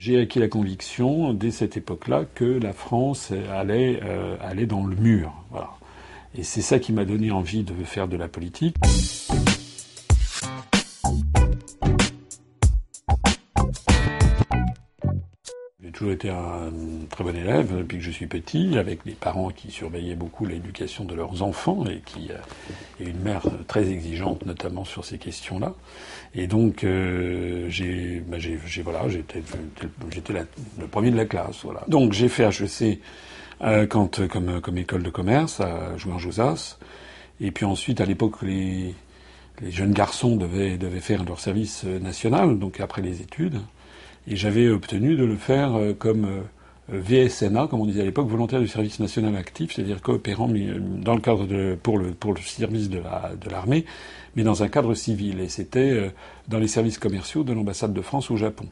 J'ai acquis la conviction dès cette époque-là que la France allait euh, aller dans le mur. Voilà. Et c'est ça qui m'a donné envie de faire de la politique. Toujours été un très bon élève depuis que je suis petit, avec des parents qui surveillaient beaucoup l'éducation de leurs enfants et qui euh, une mère très exigeante notamment sur ces questions-là. Et donc euh, j'ai, bah, j'ai, voilà, j'étais, le premier de la classe. Donc j'ai fait HEC euh, quand comme comme école de commerce à Jouan-Josas, et puis ensuite à l'époque les les jeunes garçons devaient devaient faire leur service national, donc après les études. Et j'avais obtenu de le faire euh, comme euh, VSNA, comme on disait à l'époque, volontaire du service national actif, c'est-à-dire coopérant euh, dans le cadre pour le service de l'armée, mais dans un cadre civil. Et c'était dans les services commerciaux de l'ambassade de France au Japon.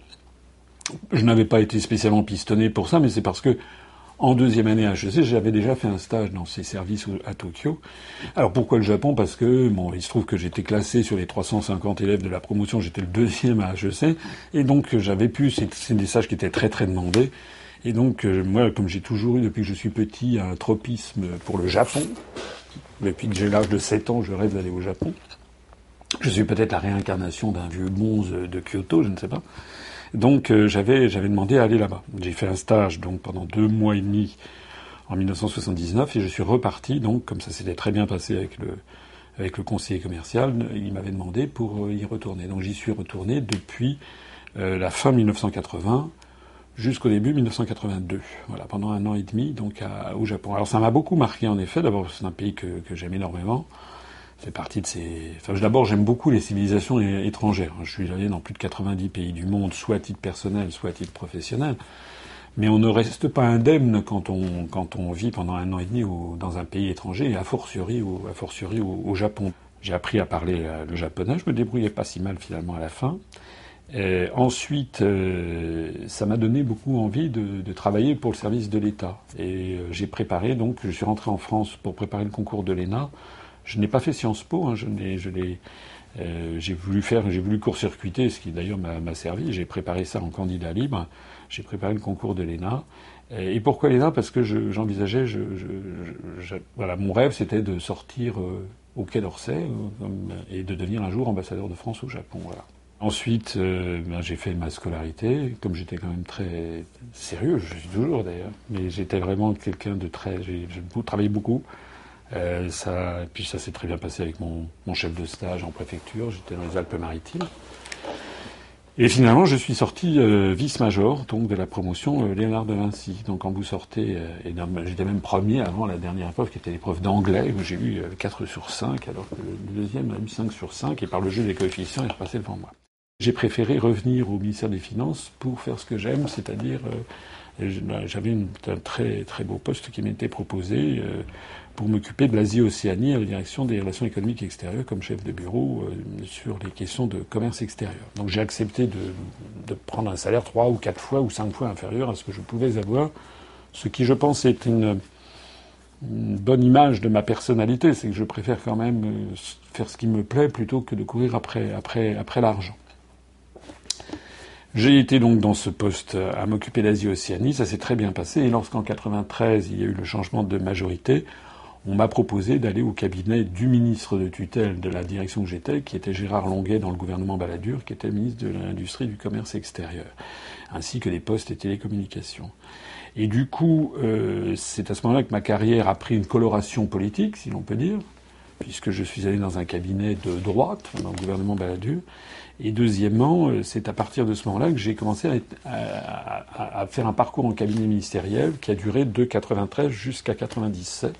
Je n'avais pas été spécialement pistonné pour ça, mais c'est parce que en deuxième année à HEC, j'avais déjà fait un stage dans ces services à Tokyo. Alors pourquoi le Japon? Parce que bon, il se trouve que j'étais classé sur les 350 élèves de la promotion, j'étais le deuxième à HEC, et donc j'avais pu, c'est des stages qui étaient très très demandés. Et donc euh, moi, comme j'ai toujours eu depuis que je suis petit un tropisme pour le Japon, depuis que j'ai l'âge de 7 ans, je rêve d'aller au Japon. Je suis peut-être la réincarnation d'un vieux bonze de Kyoto, je ne sais pas. Donc euh, j'avais demandé à aller là-bas. J'ai fait un stage donc pendant deux mois et demi en 1979 et je suis reparti donc comme ça s'était très bien passé avec le avec le conseiller commercial, il m'avait demandé pour euh, y retourner. Donc j'y suis retourné depuis euh, la fin 1980 jusqu'au début 1982. Voilà, pendant un an et demi donc au Japon. Alors ça m'a beaucoup marqué en effet. D'abord c'est un pays que j'aime énormément fait partie de ces. D'abord, j'aime beaucoup les civilisations étrangères. Je suis allé dans plus de 90 pays du monde, soit à titre personnel, soit à titre professionnel. Mais on ne reste pas indemne quand on, quand on vit pendant un an et demi dans un pays étranger, et a fortiori, au, a fortiori au, Japon. J'ai appris à parler euh, le japonais, je me débrouillais pas si mal finalement à la fin. Ensuite, euh, ça m'a donné beaucoup envie de, de, travailler pour le service de l'État. Et euh, j'ai préparé, donc, je suis rentré en France pour préparer le concours de l'ENA. Je n'ai pas fait Sciences Po, hein, euh, j'ai voulu faire, j'ai voulu court-circuiter, ce qui d'ailleurs m'a servi. J'ai préparé ça en candidat libre. J'ai préparé le concours de l'ENA. Et pourquoi l'ENA? Parce que j'envisageais, je, voilà, mon rêve c'était de sortir euh, au Quai d'Orsay euh, et de devenir un jour ambassadeur de France au Japon. Ensuite, ben, j'ai fait ma scolarité, comme j'étais quand même très sérieux, je suis toujours d'ailleurs, mais j'étais vraiment quelqu'un de très, j'ai travaillé beaucoup. Euh, et puis ça s'est très bien passé avec mon, chef de stage en préfecture. J'étais dans les Alpes-Maritimes. Et finalement, je suis sorti euh, vice-major donc de la promotion euh, Léonard de Vinci. Donc quand vous sortez, j'étais même premier avant la dernière épreuve qui était l'épreuve d'anglais où j'ai eu 4 sur 5 alors que le deuxième a eu 5 sur 5 et par le jeu des coefficients il est repassé devant moi. J'ai préféré revenir au ministère des Finances pour faire ce que j'aime, c'est-à-dire j'avais un très très beau poste qui m'était proposé euh, pour m'occuper de l'Asie-Océanie à la direction des relations économiques extérieures comme chef de bureau euh, sur les questions de commerce extérieur. Donc j'ai accepté de, prendre un salaire trois ou quatre fois ou cinq fois inférieur à ce que je pouvais avoir, ce qui je pense est une, bonne image de ma personnalité, c'est que je préfère quand même euh, faire ce qui me plaît plutôt que de courir après l'argent. J'ai été donc dans ce poste à m'occuper d'Asie-Océanie, ça s'est très bien passé, et lorsqu'en 93 il y a eu le changement de majorité, on m'a proposé d'aller au cabinet du ministre de tutelle de la direction que j'étais, qui était Gérard Longuet dans le gouvernement Balladur, qui était ministre de l'Industrie du Commerce extérieur, ainsi que des postes et télécommunications. Et du coup, euh, c'est à ce moment-là que ma carrière a pris une coloration politique, si l'on peut dire, puisque je suis allé dans un cabinet de droite, dans le gouvernement Balladur. Et deuxièmement, euh, c'est à partir de ce moment-là que j'ai commencé à, faire un parcours en cabinet ministériel qui a duré de 93 jusqu'à 97.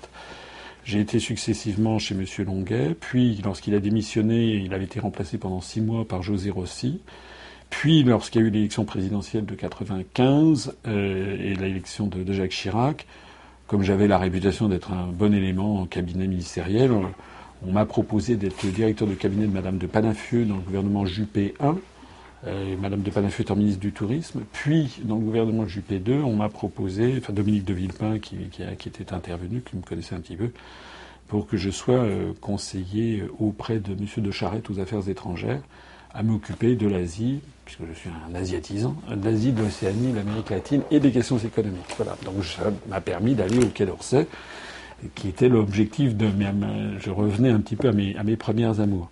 J'ai été successivement chez M. Longuet, puis lorsqu'il a démissionné, il avait été remplacé pendant six mois par José Rossi. Puis, lorsqu'il y a eu l'élection présidentielle de 95 euh, et l'élection de, Jacques Chirac, comme j'avais la réputation d'être un bon élément en cabinet ministériel, on m'a proposé d'être directeur de cabinet de Madame de Panafieux dans le gouvernement Juppé 1. Euh, Madame de Panafieux étant ministre du Tourisme. Puis, dans le gouvernement Juppé 2, on m'a proposé, enfin Dominique de Villepin, qui, était intervenu, qui me connaissait un petit peu, pour que je sois euh, conseiller auprès de Monsieur de Charette aux affaires étrangères, à m'occuper de l'Asie, puisque je suis un asiatisant, de l'Asie, de l'Océanie, de l'Amérique latine et des questions économiques. Voilà. Donc ça m'a permis d'aller au Quai d'Orsay, qui était l'objectif de mes, je revenais un petit peu à mes, à mes premières amours.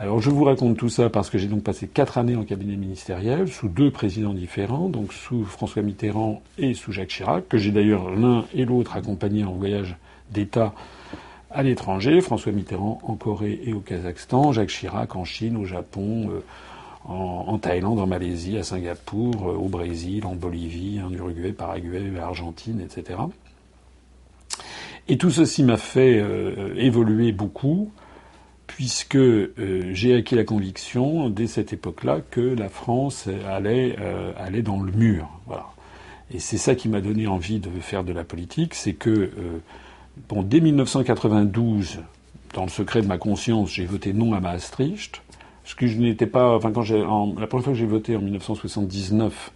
Alors je vous raconte tout ça parce que j'ai donc passé quatre années en cabinet ministériel sous deux présidents différents, donc sous François Mitterrand et sous Jacques Chirac, que j'ai d'ailleurs l'un et l'autre accompagné en voyage d'État à l'étranger. François Mitterrand en Corée et au Kazakhstan, Jacques Chirac en Chine, au Japon, euh, en, Thaïlande, en Malaisie, à Singapour, euh, au Brésil, en Bolivie, en Uruguay, Paraguay, Argentine, etc. Et tout ceci m'a fait euh, évoluer beaucoup puisque j'ai acquis la conviction dès cette époque-là que la France allait, aller dans le mur. Voilà. Et c'est ça qui m'a donné envie de faire de la politique, c'est que dès 1992, dans le secret de ma conscience, j'ai voté non à Maastricht, ce que je n'étais pas, enfin quand j'ai, la première fois que j'ai voté en 1979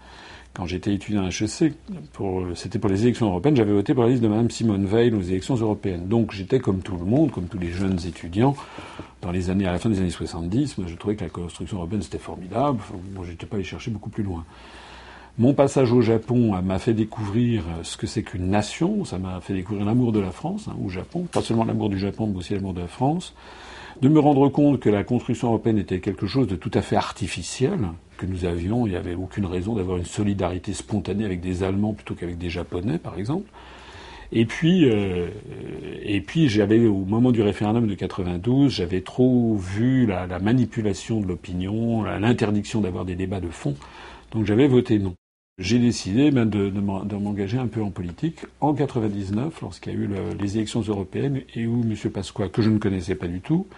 quand j'étais étudiant à HEC, c'était pour les élections européennes, j'avais voté pour la liste de Mme Simone Veil aux élections européennes. Donc j'étais comme tout le monde, comme tous les jeunes étudiants, dans les années, à la fin des années 70, moi je trouvais que la construction européenne c'était formidable. moi j'étais pas allé chercher beaucoup plus loin. Mon passage au Japon m'a fait découvrir ce que c'est qu'une nation, ça m'a fait découvrir l'amour de la France hein, au Japon, pas seulement l'amour du Japon, mais aussi l'amour de la France de me rendre compte que la construction européenne était quelque chose de tout à fait artificiel, que nous avions, il n'y avait aucune raison d'avoir une solidarité spontanée avec des Allemands plutôt qu'avec des Japonais, par exemple. Et puis, euh, et puis j'avais au moment du référendum de 92, j'avais trop vu la, manipulation de l'opinion, l'interdiction d'avoir des débats de fond, donc j'avais voté non. J'ai décidé ben, de, m'engager un peu en politique en 99, lorsqu'il y a eu les élections européennes et où M. Pasqua, que je ne connaissais pas du tout,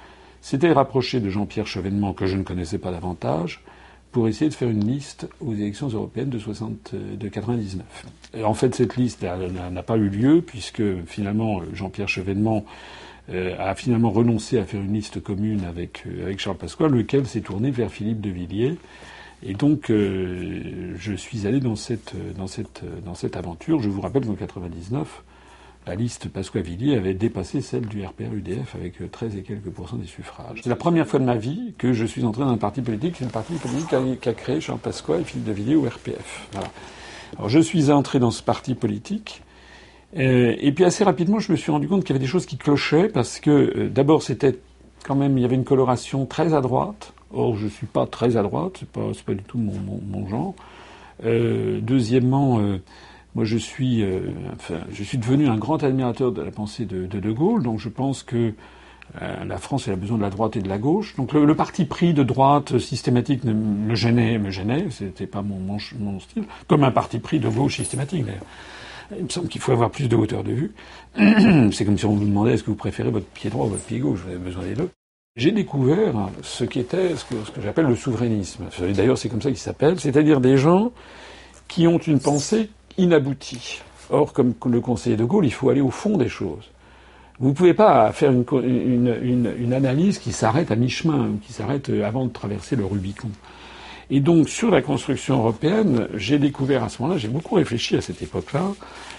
s'était rapproché de Jean-Pierre Chevènement, que je ne connaissais pas davantage, pour essayer de faire une liste aux élections européennes de, 60, de 99. Et en fait, cette liste n'a pas eu lieu, puisque finalement, Jean-Pierre Chevènement euh, a finalement renoncé à faire une liste commune avec, euh, avec Charles Pasqua, lequel s'est tourné vers Philippe de Villiers, et donc, euh, je suis allé dans cette, dans, cette, dans cette aventure. Je vous rappelle qu'en 99, la liste Pasqua-Villiers avait dépassé celle du RPR-UDF avec 13 et quelques pourcents des suffrages. C'est la première fois de ma vie que je suis entré dans un parti politique. C'est un parti politique qu'a créé Jean Pasqua et Philippe de Villiers au RPF. Alors, je suis entré dans ce parti politique. Euh, et puis assez rapidement, je me suis rendu compte qu'il y avait des choses qui clochaient parce que euh, d'abord c'était quand même il y avait une coloration très à droite. Or, je suis pas très à droite, c'est pas, pas du tout mon, genre. Euh, deuxièmement, euh, moi, je suis, euh, enfin, je suis devenu un grand admirateur de la pensée de De, Gaulle, donc je pense que la France elle a besoin de la droite et de la gauche. Donc le, parti pris de droite systématique me gênait, me gênait, c'était pas mon, mon, mon, style, comme un parti pris de gauche systématique d'ailleurs. Il me semble qu'il faut avoir plus de hauteur de vue. C'est comme si on vous demandait est-ce que vous préférez votre pied droit ou votre pied gauche? Vous avez besoin des deux. J'ai découvert ce qu'était ce que, j'appelle le souverainisme. D'ailleurs, c'est comme ça qu'il s'appelle, c'est-à-dire des gens qui ont une pensée inaboutie. Or, comme le conseiller de Gaulle, il faut aller au fond des choses. Vous ne pouvez pas faire une, une, analyse qui s'arrête à mi-chemin, qui s'arrête avant de traverser le Rubicon. Et donc, sur la construction européenne, j'ai découvert à ce moment-là, j'ai beaucoup réfléchi à cette époque-là,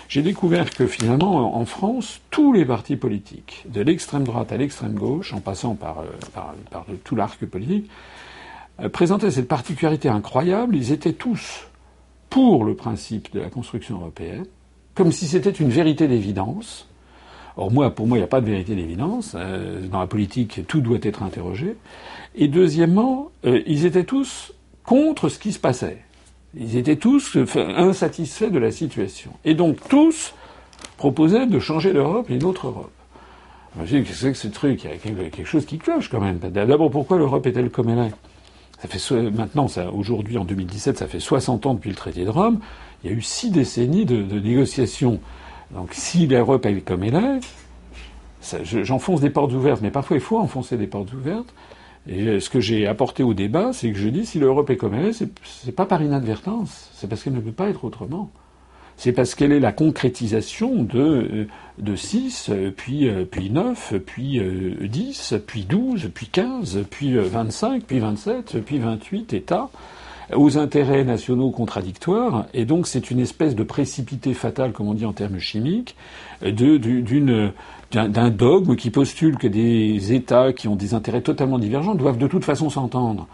j'ai découvert que finalement, en France, tous les partis politiques, de l'extrême droite à l'extrême gauche, en passant par, euh, par, tout l'arc politique, euh, présentaient cette particularité incroyable. Ils étaient tous pour le principe de la construction européenne, comme si c'était une vérité d'évidence. Or, moi, pour moi, il n'y a pas de vérité d'évidence. Euh, dans la politique, tout doit être interrogé. Et deuxièmement, ils étaient tous contre ce qui se passait. Ils étaient tous insatisfaits de la situation. Et donc tous proposaient de changer d'Europe et une autre Europe. Je me qu'est-ce que ce truc Il y a quelque chose qui cloche quand même. D'abord, pourquoi l'Europe est-elle comme elle est? Ça fait maintenant, aujourd'hui en 2017, ça fait 60 ans depuis le traité de Rome. Il y a eu six décennies de, négociations. Donc, si l'Europe est comme elle est, j'enfonce des portes ouvertes, mais parfois il faut enfoncer des portes ouvertes. Et ce que j'ai apporté au débat, c'est que je dis si l'Europe est comme elle est, c'est pas par inadvertance, c'est parce qu'elle ne peut pas être autrement. C'est parce qu'elle est la concrétisation de, euh, de 6, puis, euh, puis 9, puis 10, euh, puis 12, puis 15, puis 25, puis 27, puis 28 États aux intérêts nationaux contradictoires, et donc c'est une espèce de précipité fatal, comme on dit en termes chimiques, d'une d'un dogme qui postule que des États qui ont des intérêts totalement divergents doivent de toute façon s'entendre.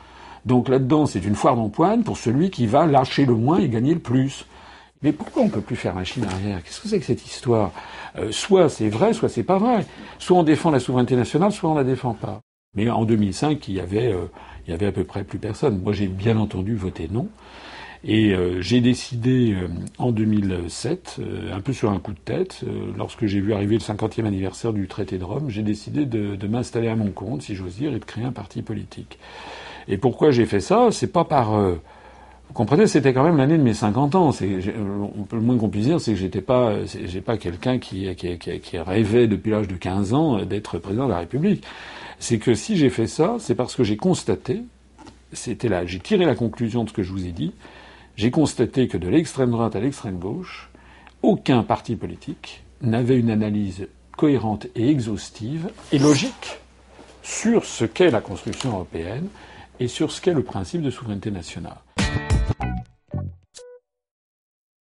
Donc là-dedans, c'est une foire d'empoigne pour celui qui va lâcher le moins et gagner le plus. Mais pourquoi on peut plus faire machine arrière? Qu'est-ce que c'est que cette histoire? Euh, Soit c'est vrai, soit c'est pas vrai. Soit on défend la souveraineté nationale, soit on la défend pas. Mais en 2005, il y avait, euh, il y avait à peu près plus personne. Moi, j'ai bien entendu voté non. Et euh, j'ai décidé en 2007, un peu sur un coup de tête, lorsque j'ai vu arriver le 50e anniversaire du traité de Rome, j'ai décidé de, de m'installer à mon compte, si j'ose dire, et de créer un parti politique. Et pourquoi j'ai fait ça? C'est pas par vous comprenez, c'était quand même l'année de mes 50 ans. Le moins qu'on puisse dire, c'est que j'étais pas, j'ai pas quelqu'un qui, qui, rêvait depuis l'âge de 15 ans d'être président de la République. C'est que si j'ai fait ça, c'est parce que j'ai constaté, c'était là, j'ai tiré la conclusion de ce que je vous ai dit, j'ai constaté que de l'extrême droite à l'extrême gauche, aucun parti politique n'avait une analyse cohérente et exhaustive et logique sur ce qu'est la construction européenne et sur ce qu'est le principe de souveraineté nationale.